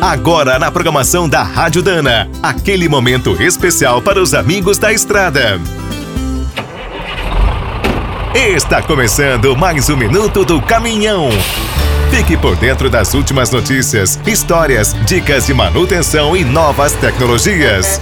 Agora na programação da Rádio Dana, aquele momento especial para os amigos da estrada. Está começando mais um minuto do caminhão. Fique por dentro das últimas notícias, histórias, dicas de manutenção e novas tecnologias.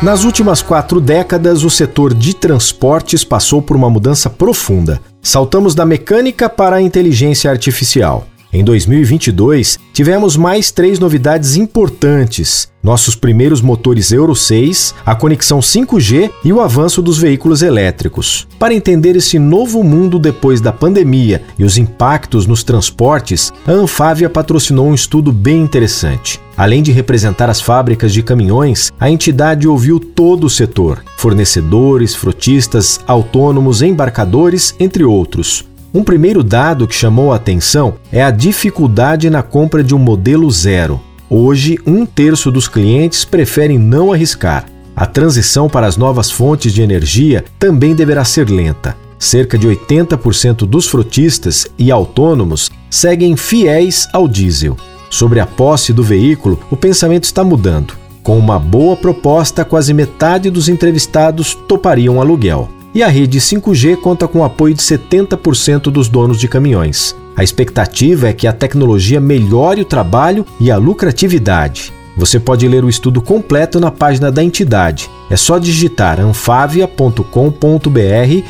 Nas últimas quatro décadas, o setor de transportes passou por uma mudança profunda. Saltamos da mecânica para a inteligência artificial. Em 2022, tivemos mais três novidades importantes: nossos primeiros motores Euro 6, a conexão 5G e o avanço dos veículos elétricos. Para entender esse novo mundo depois da pandemia e os impactos nos transportes, a Anfávia patrocinou um estudo bem interessante. Além de representar as fábricas de caminhões, a entidade ouviu todo o setor: fornecedores, frotistas, autônomos, embarcadores, entre outros. Um primeiro dado que chamou a atenção é a dificuldade na compra de um modelo zero. Hoje, um terço dos clientes preferem não arriscar. A transição para as novas fontes de energia também deverá ser lenta. Cerca de 80% dos frotistas e autônomos seguem fiéis ao diesel. Sobre a posse do veículo, o pensamento está mudando. Com uma boa proposta, quase metade dos entrevistados topariam aluguel e a rede 5G conta com o apoio de 70% dos donos de caminhões. A expectativa é que a tecnologia melhore o trabalho e a lucratividade. Você pode ler o estudo completo na página da entidade. É só digitar anfavia.com.br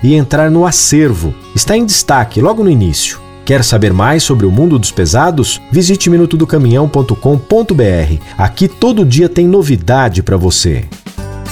e entrar no acervo. Está em destaque logo no início. Quer saber mais sobre o mundo dos pesados? Visite minutodocaminhão.com.br. Aqui todo dia tem novidade para você.